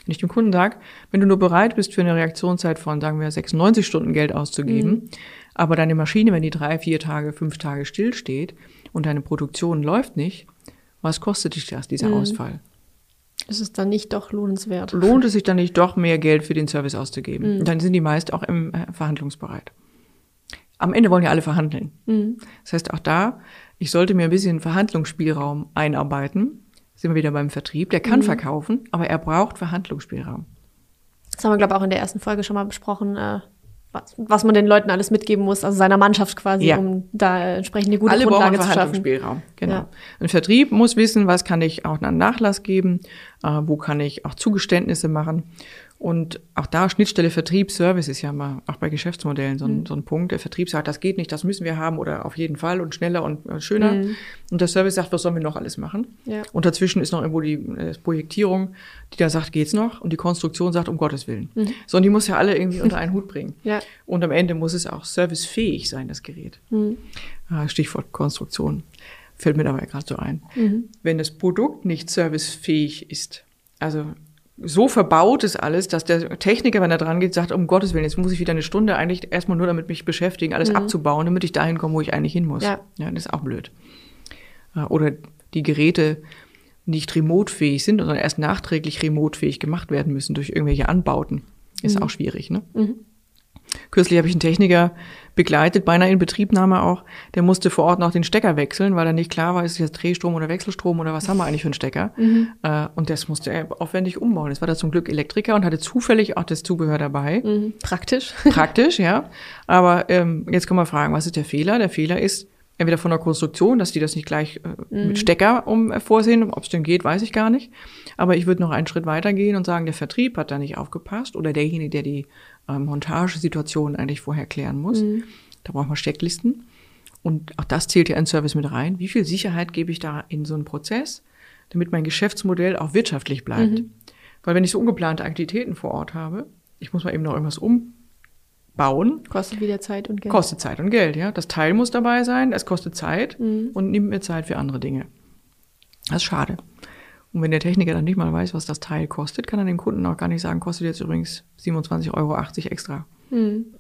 Wenn ich dem Kunden sage, wenn du nur bereit bist, für eine Reaktionszeit von, sagen wir, 96 Stunden Geld auszugeben, mhm. Aber deine Maschine, wenn die drei, vier Tage, fünf Tage stillsteht und deine Produktion läuft nicht, was kostet dich das, dieser mhm. Ausfall? Ist es dann nicht doch lohnenswert? Lohnt es sich dann nicht doch mehr Geld für den Service auszugeben? Mhm. Dann sind die meist auch im äh, Verhandlungsbereit. Am Ende wollen ja alle verhandeln. Mhm. Das heißt, auch da, ich sollte mir ein bisschen Verhandlungsspielraum einarbeiten sind wir wieder beim Vertrieb. Der kann mhm. verkaufen, aber er braucht Verhandlungsspielraum. Das haben wir, glaube ich, auch in der ersten Folge schon mal besprochen, äh, was, was, man den Leuten alles mitgeben muss, also seiner Mannschaft quasi, ja. um da entsprechend eine gute Alle Grundlage brauchen Verhandlungsspielraum, genau. Ja. Ein Vertrieb muss wissen, was kann ich auch einen Nachlass geben, äh, wo kann ich auch Zugeständnisse machen. Und auch da Schnittstelle Vertrieb, Service ist ja mal auch bei Geschäftsmodellen so ein, mhm. so ein Punkt. Der Vertrieb sagt, das geht nicht, das müssen wir haben oder auf jeden Fall und schneller und äh, schöner. Mhm. Und der Service sagt, was sollen wir noch alles machen? Ja. Und dazwischen ist noch irgendwo die äh, Projektierung, die da sagt, geht's noch? Und die Konstruktion sagt, um Gottes Willen. Mhm. So, und die muss ja alle irgendwie unter einen Hut bringen. Ja. Und am Ende muss es auch servicefähig sein, das Gerät. Mhm. Ah, Stichwort Konstruktion. Fällt mir dabei gerade so ein. Mhm. Wenn das Produkt nicht servicefähig ist, also so verbaut ist alles, dass der Techniker, wenn er dran geht, sagt, um Gottes Willen, jetzt muss ich wieder eine Stunde eigentlich erstmal nur damit mich beschäftigen, alles mhm. abzubauen, damit ich dahin komme, wo ich eigentlich hin muss. Ja. ja, das ist auch blöd. Äh, oder die Geräte nicht remotefähig sind, sondern erst nachträglich remotefähig gemacht werden müssen durch irgendwelche Anbauten. Ist mhm. auch schwierig, ne? Mhm. Kürzlich habe ich einen Techniker begleitet, beinahe in Betriebnahme auch. Der musste vor Ort noch den Stecker wechseln, weil er nicht klar war, ist es jetzt Drehstrom oder Wechselstrom oder was haben wir eigentlich für einen Stecker. Mhm. Äh, und das musste er aufwendig umbauen. Jetzt war da zum Glück Elektriker und hatte zufällig auch das Zubehör dabei. Mhm. Praktisch. Praktisch, ja. Aber ähm, jetzt kann man fragen, was ist der Fehler? Der Fehler ist, entweder von der Konstruktion, dass die das nicht gleich äh, mhm. mit Stecker um äh, vorsehen, ob es denn geht, weiß ich gar nicht. Aber ich würde noch einen Schritt weiter gehen und sagen, der Vertrieb hat da nicht aufgepasst oder derjenige, der die äh, Montagesituation eigentlich vorher klären muss. Mhm. Da braucht man Checklisten. Und auch das zählt ja in Service mit rein. Wie viel Sicherheit gebe ich da in so einen Prozess, damit mein Geschäftsmodell auch wirtschaftlich bleibt? Mhm. Weil wenn ich so ungeplante Aktivitäten vor Ort habe, ich muss mal eben noch irgendwas um bauen. Kostet wieder Zeit und Geld. Kostet Zeit und Geld, ja. Das Teil muss dabei sein, es kostet Zeit Mhm. und nimmt mir Zeit für andere Dinge. Das ist schade. Und wenn der Techniker dann nicht mal weiß, was das Teil kostet, kann er dem Kunden auch gar nicht sagen, kostet jetzt übrigens 27,80 Euro extra.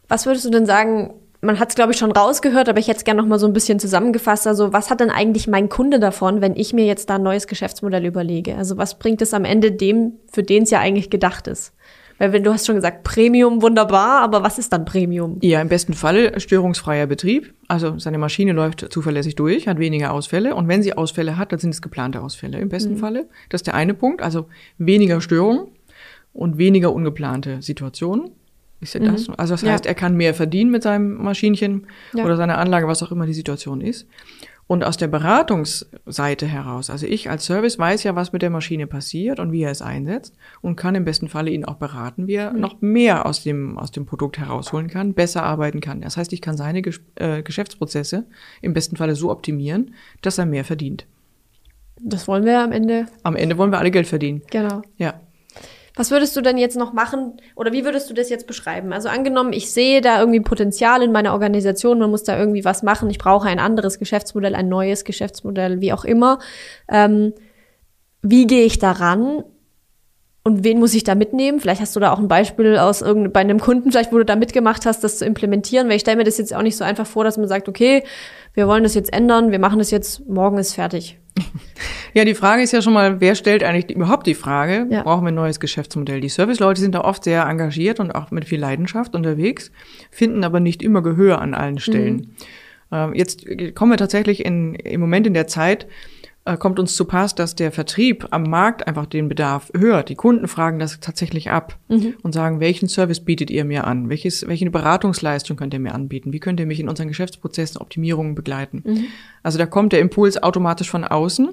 Was würdest du denn sagen? Man hat es, glaube ich, schon rausgehört, aber ich hätte es gerne noch mal so ein bisschen zusammengefasst. Also, was hat denn eigentlich mein Kunde davon, wenn ich mir jetzt da ein neues Geschäftsmodell überlege? Also, was bringt es am Ende dem, für den es ja eigentlich gedacht ist? Weil, wenn du hast schon gesagt, Premium, wunderbar, aber was ist dann Premium? Ja, im besten Fall störungsfreier Betrieb. Also seine Maschine läuft zuverlässig durch, hat weniger Ausfälle. Und wenn sie Ausfälle hat, dann sind es geplante Ausfälle im besten Falle. Das ist der eine Punkt. Also weniger Störungen und weniger ungeplante Situationen. Ist ja das? Also das Ja. heißt, er kann mehr verdienen mit seinem Maschinchen Ja. oder seiner Anlage, was auch immer die Situation ist. Und aus der Beratungsseite heraus, also ich als Service weiß ja, was mit der Maschine passiert und wie er es einsetzt und kann im besten Falle ihn auch beraten, wie er noch mehr aus dem, aus dem Produkt herausholen kann, besser arbeiten kann. Das heißt, ich kann seine Ges äh, Geschäftsprozesse im besten Falle so optimieren, dass er mehr verdient. Das wollen wir am Ende. Am Ende wollen wir alle Geld verdienen. Genau. Ja. Was würdest du denn jetzt noch machen oder wie würdest du das jetzt beschreiben? Also angenommen, ich sehe da irgendwie Potenzial in meiner Organisation, man muss da irgendwie was machen, ich brauche ein anderes Geschäftsmodell, ein neues Geschäftsmodell, wie auch immer. Ähm, wie gehe ich daran und wen muss ich da mitnehmen? Vielleicht hast du da auch ein Beispiel aus irgendeinem bei einem Kunden, vielleicht wo du da mitgemacht hast, das zu implementieren, weil ich stelle mir das jetzt auch nicht so einfach vor, dass man sagt, okay, wir wollen das jetzt ändern, wir machen das jetzt, morgen ist fertig. Ja, die Frage ist ja schon mal, wer stellt eigentlich überhaupt die Frage, Ja. brauchen wir ein neues Geschäftsmodell? Die Serviceleute sind da oft sehr engagiert und auch mit viel Leidenschaft unterwegs, finden aber nicht immer Gehör an allen Stellen. Ähm, jetzt kommen wir tatsächlich in, im Moment in der Zeit, kommt uns zu Pass, dass der Vertrieb am Markt einfach den Bedarf hört. Die Kunden fragen das tatsächlich ab und sagen, welchen Service bietet ihr mir an? Welches, welche Beratungsleistung könnt ihr mir anbieten? Wie könnt ihr mich in unseren Geschäftsprozessen, Optimierungen begleiten? Also da kommt der Impuls automatisch von außen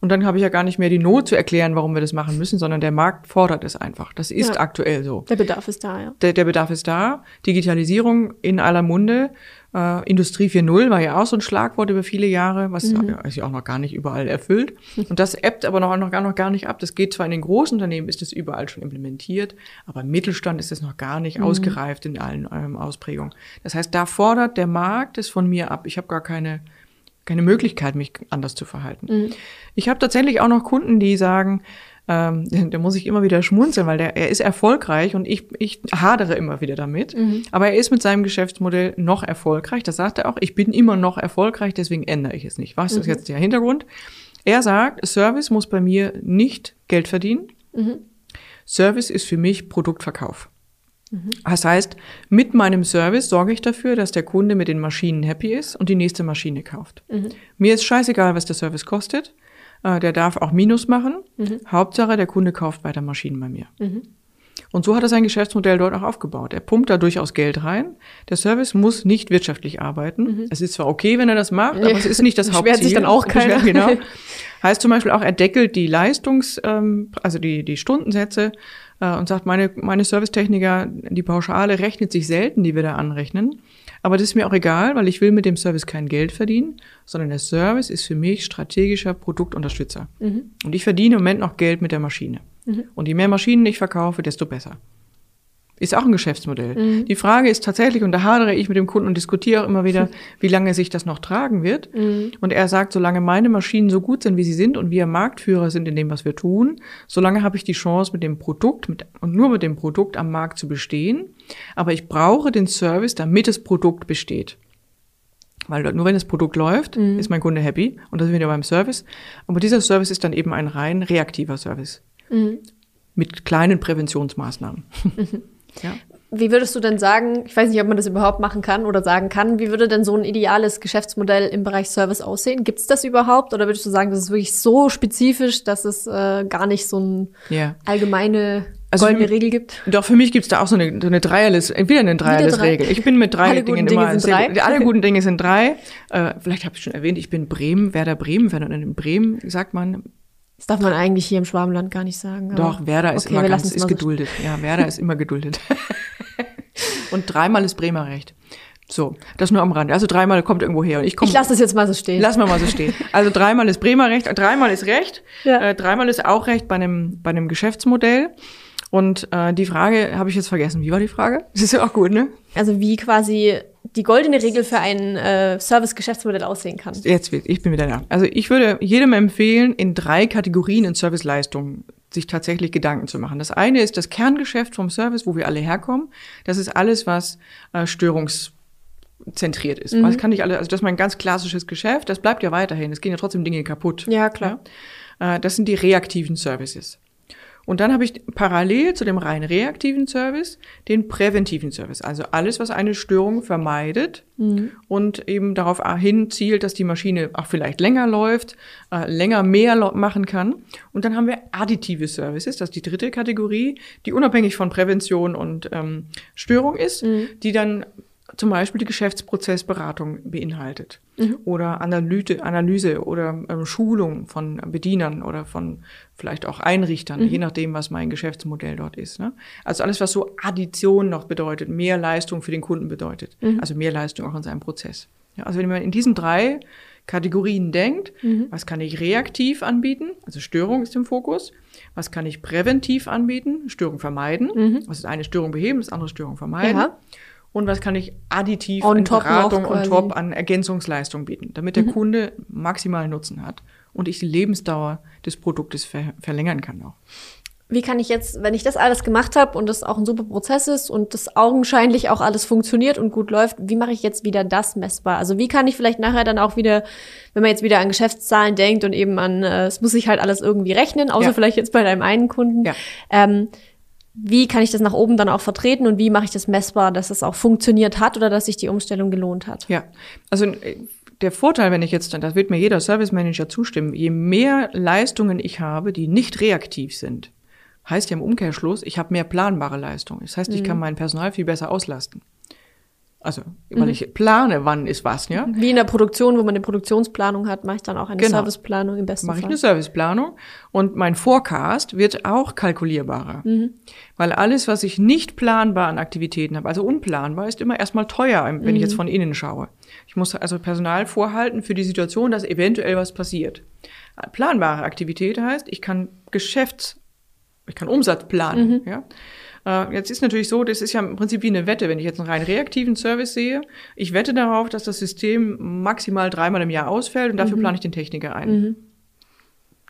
und dann habe ich ja gar nicht mehr die Not zu erklären, warum wir das machen müssen, sondern der Markt fordert es einfach. Das ist Ja. aktuell so. Der Bedarf ist da, ja. Der, der Bedarf ist da. Digitalisierung in aller Munde. Äh, Industrie 4.0 war ja auch so ein Schlagwort über viele Jahre, was ja, ist ja auch noch gar nicht überall erfüllt. Und das ebbt aber noch, noch, gar, noch gar nicht ab. Das geht zwar in den großen Unternehmen, ist das überall schon implementiert, aber im Mittelstand ist es noch gar nicht ausgereift in allen ähm, Ausprägungen. Das heißt, da fordert der Markt es von mir ab. Ich habe gar keine, keine Möglichkeit, mich anders zu verhalten. Ich habe tatsächlich auch noch Kunden, die sagen, ähm, da muss ich immer wieder schmunzeln, weil der, er ist erfolgreich und ich, ich hadere immer wieder damit. Aber er ist mit seinem Geschäftsmodell noch erfolgreich. Das sagt er auch. Ich bin immer noch erfolgreich, deswegen ändere ich es nicht. Was ist jetzt der Hintergrund? Er sagt, Service muss bei mir nicht Geld verdienen. Service ist für mich Produktverkauf. Das heißt, mit meinem Service sorge ich dafür, dass der Kunde mit den Maschinen happy ist und die nächste Maschine kauft. Mir ist scheißegal, was der Service kostet. Äh, Der darf auch Minus machen. Hauptsache, der Kunde kauft weiter Maschinen bei mir. Und so hat er sein Geschäftsmodell dort auch aufgebaut. Er pumpt da durchaus Geld rein. Der Service muss nicht wirtschaftlich arbeiten. Es ist zwar okay, wenn er das macht, aber es ist nicht das Beschwert Hauptziel. sich dann auch keiner. Beschwert- Genau. Heißt zum Beispiel auch, er deckelt die Leistungs, ähm, also die, die Stundensätze äh, und sagt, meine, meine Servicetechniker, die Pauschale rechnet sich selten, die wir da anrechnen. Aber das ist mir auch egal, weil ich will mit dem Service kein Geld verdienen, sondern der Service ist für mich strategischer Produktunterstützer. Und ich verdiene im Moment noch Geld mit der Maschine. Und je mehr Maschinen ich verkaufe, desto besser. Ist auch ein Geschäftsmodell. Die Frage ist tatsächlich, und da hadere ich mit dem Kunden und diskutiere auch immer wieder, wie lange sich das noch tragen wird. Und er sagt, solange meine Maschinen so gut sind, wie sie sind und wir Marktführer sind in dem, was wir tun, solange habe ich die Chance, mit dem Produkt mit, und nur mit dem Produkt am Markt zu bestehen. Aber ich brauche den Service, damit das Produkt besteht. Weil nur wenn das Produkt läuft, ist mein Kunde happy. Und das sind wir wieder beim Service. Aber dieser Service ist dann eben ein rein reaktiver Service. Mit kleinen Präventionsmaßnahmen. ja. Wie würdest du denn sagen, ich weiß nicht, ob man das überhaupt machen kann oder sagen kann, wie würde denn so ein ideales Geschäftsmodell im Bereich Service aussehen? Gibt es das überhaupt? Oder würdest du sagen, das ist wirklich so spezifisch, dass es äh, gar nicht so eine Ja. allgemeine Also goldene Regel gibt? Doch, für mich gibt's da auch so eine, so eine Dreierliste, wieder eine Dreierlist-Regel. Ich bin mit drei Alle guten Dingen Dinge immer, sind drei. alle guten Dinge sind drei. Äh, vielleicht habe ich schon erwähnt, ich bin Bremen, Werder Bremen, Werder in Bremen, sagt man. Das darf man eigentlich hier im Schwabenland gar nicht sagen. Doch, Werder ist Okay, immer ganz, ist so geduldet. Ja, Werder ist immer geduldet. Und dreimal ist Bremer recht. So, das nur am Rand. Also dreimal kommt irgendwo her. Und ich komme. Ich lasse das jetzt mal so stehen. Lass mal mal so stehen. Also dreimal ist Bremer recht, dreimal ist recht, Ja. äh, dreimal ist auch recht bei einem, bei einem Geschäftsmodell. Und äh, die Frage habe ich jetzt vergessen. Wie war die Frage? Das ist ja auch gut, ne? Also wie quasi die goldene Regel für ein äh, Service-Geschäftsmodell aussehen kann. Jetzt, ich bin wieder da. Also ich würde jedem empfehlen, in drei Kategorien in Serviceleistungen sich tatsächlich Gedanken zu machen. Das eine ist das Kerngeschäft vom Service, wo wir alle herkommen. Das ist alles, was äh, störungszentriert ist. Mhm. Das kann nicht alle, also das ist mein ganz klassisches Geschäft. Das bleibt ja weiterhin. Es gehen ja trotzdem Dinge kaputt. Ja, klar. Ja? Äh, das sind die reaktiven Services. Und dann habe ich parallel zu dem rein reaktiven Service den präventiven Service. Also alles, was eine Störung vermeidet mhm. und eben darauf hinzielt, dass die Maschine auch vielleicht länger läuft, äh, länger mehr machen kann. Und dann haben wir additive Services, das ist die dritte Kategorie, die unabhängig von Prävention und ähm, Störung ist, mhm. die dann zum Beispiel die Geschäftsprozessberatung beinhaltet mhm. oder Analyse, Analyse oder ähm, Schulung von Bedienern oder von vielleicht auch Einrichtern, mhm. je nachdem, was mein Geschäftsmodell dort ist. Ne? Also alles, was so Addition noch bedeutet, mehr Leistung für den Kunden bedeutet, mhm. also mehr Leistung auch in seinem Prozess. Ja, also wenn man in diesen drei Kategorien denkt, mhm. was kann ich reaktiv anbieten, also Störung ist im Fokus, was kann ich präventiv anbieten, Störung vermeiden, mhm. was ist eine Störung beheben, das andere Störung vermeiden. Ja und was kann ich additiv on in Beratung und top an Ergänzungsleistung bieten, damit der mhm. Kunde maximalen Nutzen hat und ich die Lebensdauer des Produktes ver verlängern kann auch. Wie kann ich jetzt, wenn ich das alles gemacht habe und das auch ein super Prozess ist und das augenscheinlich auch alles funktioniert und gut läuft, wie mache ich jetzt wieder das messbar? Also wie kann ich vielleicht nachher dann auch wieder, wenn man jetzt wieder an Geschäftszahlen denkt und eben an, äh, es muss sich halt alles irgendwie rechnen, außer ja. vielleicht jetzt bei deinem einen Kunden, ja. ähm, wie kann ich das nach oben dann auch vertreten und wie mache ich das messbar, dass es auch funktioniert hat oder dass sich die Umstellung gelohnt hat? Ja, also äh, der Vorteil, wenn ich jetzt, das wird mir jeder Service Manager zustimmen, je mehr Leistungen ich habe, die nicht reaktiv sind, heißt ja im Umkehrschluss, ich habe mehr planbare Leistungen. Das heißt, ich mhm. kann mein Personal viel besser auslasten. Also, weil mhm. ich plane, wann ist was, ja? Wie in der Produktion, wo man eine Produktionsplanung hat, mache ich dann auch eine genau. Serviceplanung im besten mach Fall. Mache ich eine Serviceplanung und mein Forecast wird auch kalkulierbarer. Mhm. Weil alles, was ich nicht planbar an Aktivitäten habe, also unplanbar, ist immer erstmal teuer, wenn mhm. ich jetzt von innen schaue. Ich muss also Personal vorhalten für die Situation, dass eventuell was passiert. Planbare Aktivität heißt, ich kann Geschäfts, ich kann Umsatz planen, mhm. ja? Äh, jetzt ist natürlich so, das ist ja im Prinzip wie eine Wette, wenn ich jetzt einen rein reaktiven Service sehe. Ich wette darauf, dass das System maximal dreimal im Jahr ausfällt und dafür mhm. plane ich den Techniker ein. Mhm.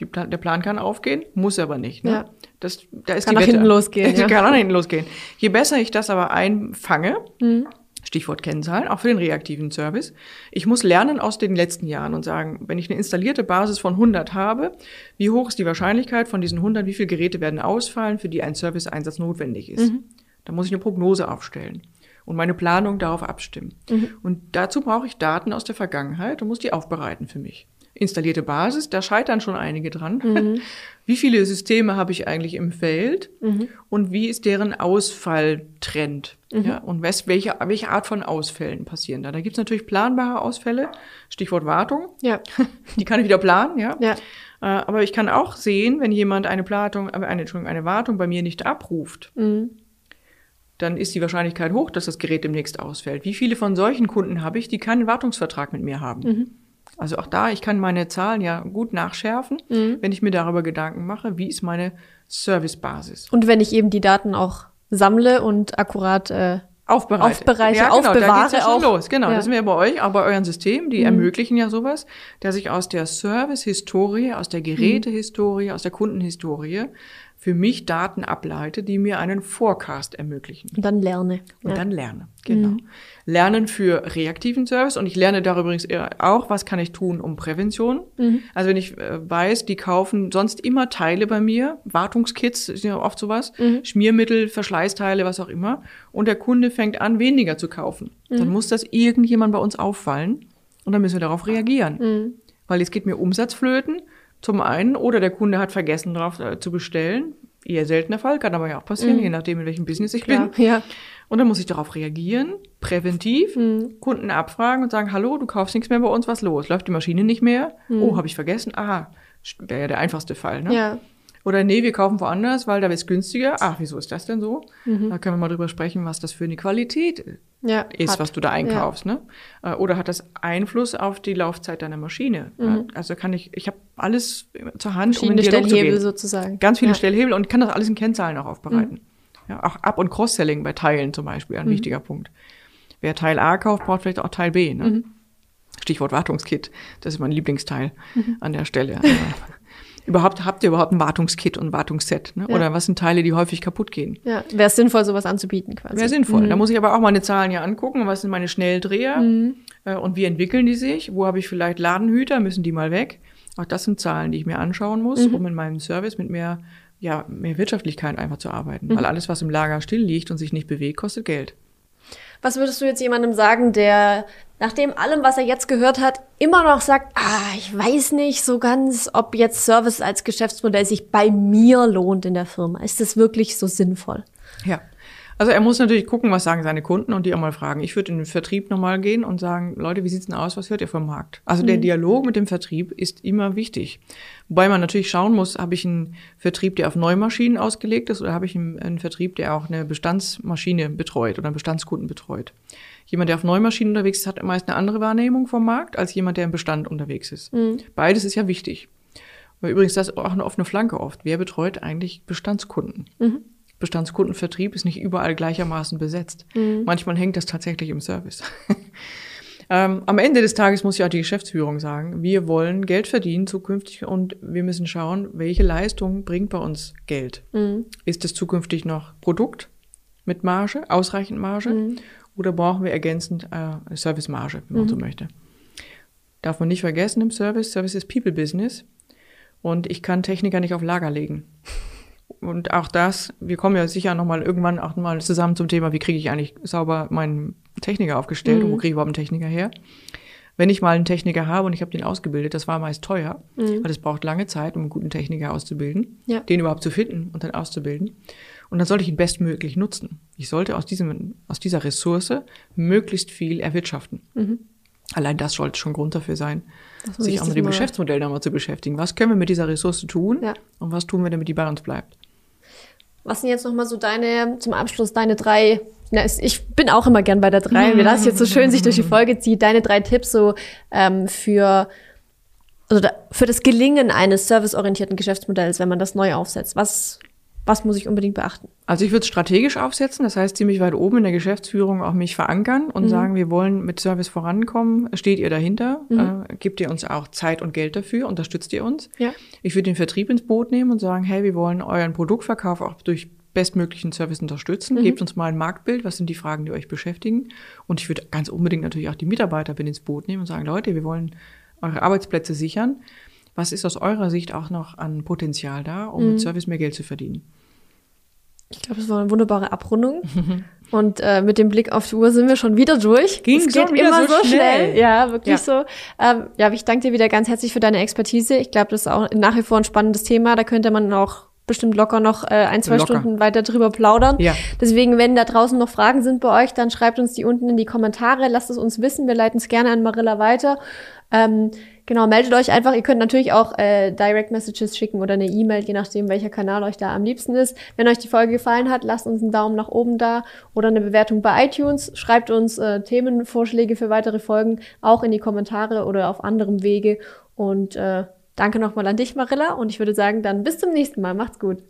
Plan, der Plan kann aufgehen, muss aber nicht. Ne? Ja. Das, da ist kann die Wette. hinten losgehen. ja. Kann auch hinten losgehen. Je besser ich das aber einfange, mhm. Stichwort Kennzahlen, auch für den reaktiven Service. Ich muss lernen aus den letzten Jahren und sagen, wenn ich eine installierte Basis von 100 habe, wie hoch ist die Wahrscheinlichkeit von diesen 100, wie viele Geräte werden ausfallen, für die ein Serviceeinsatz notwendig ist. Mhm. Da muss ich eine Prognose aufstellen und meine Planung darauf abstimmen. Mhm. Und dazu brauche ich Daten aus der Vergangenheit und muss die aufbereiten für mich installierte Basis, da scheitern schon einige dran. Mhm. Wie viele Systeme habe ich eigentlich im Feld mhm. und wie ist deren Ausfalltrend? Mhm. Ja, und was, welche, welche Art von Ausfällen passieren da? Da gibt es natürlich planbare Ausfälle, Stichwort Wartung. Ja. Die kann ich wieder planen, ja. ja. Äh, aber ich kann auch sehen, wenn jemand eine Platung, äh, eine, Entschuldigung, eine Wartung bei mir nicht abruft, mhm. dann ist die Wahrscheinlichkeit hoch, dass das Gerät demnächst ausfällt. Wie viele von solchen Kunden habe ich, die keinen Wartungsvertrag mit mir haben? Mhm. Also auch da, ich kann meine Zahlen ja gut nachschärfen, mhm. wenn ich mir darüber Gedanken mache, wie ist meine Servicebasis. Und wenn ich eben die Daten auch sammle und akkurat äh, aufbereite, aufbereite ja, genau, aufbewahre da geht's ja schon auch. los. Genau, ja. das sind wir bei euch, auch bei euren Systemen, die mhm. ermöglichen ja sowas, dass ich aus der Service-Historie, aus der Gerätehistorie, aus der Kundenhistorie für mich Daten ableite, die mir einen Forecast ermöglichen. Und dann lerne. Und ja. dann lerne, genau. Mhm. Lernen für reaktiven Service und ich lerne darüber übrigens auch, was kann ich tun um Prävention. Mhm. Also wenn ich äh, weiß, die kaufen sonst immer Teile bei mir, Wartungskits ist ja oft sowas, mhm. Schmiermittel, Verschleißteile, was auch immer, und der Kunde fängt an, weniger zu kaufen. Dann mhm. muss das irgendjemand bei uns auffallen und dann müssen wir darauf reagieren. Mhm. Weil jetzt geht mir Umsatz flöten zum einen, oder der Kunde hat vergessen, darauf äh, zu bestellen. Eher seltener Fall, kann aber ja auch passieren, mhm. je nachdem, in welchem Business ich Klar, bin. Ja. Und dann muss ich darauf reagieren, präventiv, mhm. Kunden abfragen und sagen, hallo, du kaufst nichts mehr bei uns, was los? Läuft die Maschine nicht mehr? Mhm. Oh, habe ich vergessen? Aha, wäre ja der einfachste Fall, ne? Ja. Oder nee, wir kaufen woanders, weil da ist günstiger. Ach, wieso ist das denn so? Mhm. Da können wir mal drüber sprechen, was das für eine Qualität ja, ist, hat. was du da einkaufst. Ja. Ne? Äh, oder hat das Einfluss auf die Laufzeit deiner Maschine? Mhm. Also kann ich, ich habe alles zur Hand, um in den Dialog Stellhebel zu gehen. sozusagen. Ganz viele ja. Stellhebel und kann das alles in Kennzahlen auch aufbereiten. Mhm. Ja, auch Up- und Cross-Selling bei Teilen zum Beispiel, ein mhm. wichtiger Punkt. Wer Teil A kauft, braucht vielleicht auch Teil B. Ne? Mhm. Stichwort Wartungskit, das ist mein Lieblingsteil mhm. an der Stelle. überhaupt, habt ihr überhaupt ein Wartungskit und ein Wartungsset? Ne? Ja. Oder was sind Teile, die häufig kaputt gehen? Ja, wäre es sinnvoll, sowas anzubieten quasi. Wäre sinnvoll. Mhm. Da muss ich aber auch meine Zahlen ja angucken. Was sind meine Schnelldreher? Mhm. Äh, und wie entwickeln die sich? Wo habe ich vielleicht Ladenhüter? Müssen die mal weg? Auch das sind Zahlen, die ich mir anschauen muss, mhm. um in meinem Service mit mehr, ja, mehr Wirtschaftlichkeit einfach zu arbeiten. Mhm. Weil alles, was im Lager still liegt und sich nicht bewegt, kostet Geld. Was würdest du jetzt jemandem sagen, der nach dem allem, was er jetzt gehört hat, immer noch sagt, ah, ich weiß nicht so ganz, ob jetzt Service als Geschäftsmodell sich bei mir lohnt in der Firma. Ist das wirklich so sinnvoll? Ja. Also er muss natürlich gucken, was sagen seine Kunden und die auch mal fragen. Ich würde in den Vertrieb nochmal gehen und sagen, Leute, wie sieht's denn aus? Was hört ihr vom Markt? Also mhm. der Dialog mit dem Vertrieb ist immer wichtig. Wobei man natürlich schauen muss, habe ich einen Vertrieb, der auf Neumaschinen ausgelegt ist oder habe ich einen, einen Vertrieb, der auch eine Bestandsmaschine betreut oder einen Bestandskunden betreut? Jemand, der auf Neumaschinen unterwegs ist, hat meist eine andere Wahrnehmung vom Markt als jemand, der im Bestand unterwegs ist. Mhm. Beides ist ja wichtig. Aber übrigens, das ist auch eine offene Flanke oft. Wer betreut eigentlich Bestandskunden? Mhm. Bestandskundenvertrieb ist nicht überall gleichermaßen besetzt. Mhm. Manchmal hängt das tatsächlich im Service. ähm, am Ende des Tages muss ja auch die Geschäftsführung sagen, wir wollen Geld verdienen zukünftig und wir müssen schauen, welche Leistung bringt bei uns Geld. Mhm. Ist es zukünftig noch Produkt mit Marge, ausreichend Marge? Oder brauchen wir ergänzend äh, Servicemarge, wenn man so mhm. möchte? Darf man nicht vergessen im Service, Service ist People Business und ich kann Techniker nicht auf Lager legen. Und auch das, wir kommen ja sicher nochmal irgendwann auch mal zusammen zum Thema, wie kriege ich eigentlich sauber meinen Techniker aufgestellt mhm. wo kriege ich überhaupt einen Techniker her? Wenn ich mal einen Techniker habe und ich habe den ausgebildet, das war meist teuer, mhm. weil es braucht lange Zeit, um einen guten Techniker auszubilden, ja. den überhaupt zu finden und dann auszubilden. Und dann sollte ich ihn bestmöglich nutzen. Ich sollte aus, diesem, aus dieser Ressource möglichst viel erwirtschaften. Mhm. Allein das sollte schon Grund dafür sein, sich auch mit dem Geschäftsmodell nochmal zu beschäftigen. Was können wir mit dieser Ressource tun ja. und was tun wir, damit die bei uns bleibt? Was sind jetzt nochmal so deine, zum Abschluss, deine drei, na, ich bin auch immer gern bei der drei, mir das jetzt so schön sich durch die Folge zieht, deine drei Tipps so ähm, für, also da, für das Gelingen eines serviceorientierten Geschäftsmodells, wenn man das neu aufsetzt. Was, was muss ich unbedingt beachten? Also ich würde es strategisch aufsetzen, das heißt ziemlich weit oben in der Geschäftsführung auch mich verankern und mhm. sagen, wir wollen mit Service vorankommen. Steht ihr dahinter? Mhm. Äh, gebt ihr uns auch Zeit und Geld dafür? Unterstützt ihr uns? Ja. Ich würde den Vertrieb ins Boot nehmen und sagen, hey, wir wollen euren Produktverkauf auch durch bestmöglichen Service unterstützen. Mhm. Gebt uns mal ein Marktbild, was sind die Fragen, die euch beschäftigen? Und ich würde ganz unbedingt natürlich auch die Mitarbeiter mit ins Boot nehmen und sagen, Leute, wir wollen eure Arbeitsplätze sichern. Was ist aus eurer Sicht auch noch an Potenzial da, um mit mhm. Service mehr Geld zu verdienen? Ich glaube, es war eine wunderbare Abrundung. Und äh, mit dem Blick auf die Uhr sind wir schon wieder durch. Ging es geht immer so schnell. schnell. Ja, wirklich ja. so. Ähm, ja, ich danke dir wieder ganz herzlich für deine Expertise. Ich glaube, das ist auch nach wie vor ein spannendes Thema. Da könnte man auch bestimmt locker noch äh, ein, zwei locker. Stunden weiter drüber plaudern. Ja. Deswegen, wenn da draußen noch Fragen sind bei euch, dann schreibt uns die unten in die Kommentare. Lasst es uns wissen. Wir leiten es gerne an Marilla weiter. Ähm, genau, meldet euch einfach. Ihr könnt natürlich auch äh, Direct Messages schicken oder eine E-Mail, je nachdem, welcher Kanal euch da am liebsten ist. Wenn euch die Folge gefallen hat, lasst uns einen Daumen nach oben da oder eine Bewertung bei iTunes. Schreibt uns äh, Themenvorschläge für weitere Folgen auch in die Kommentare oder auf anderem Wege. Und äh, Danke nochmal an dich, Marilla, und ich würde sagen, dann bis zum nächsten Mal. Macht's gut.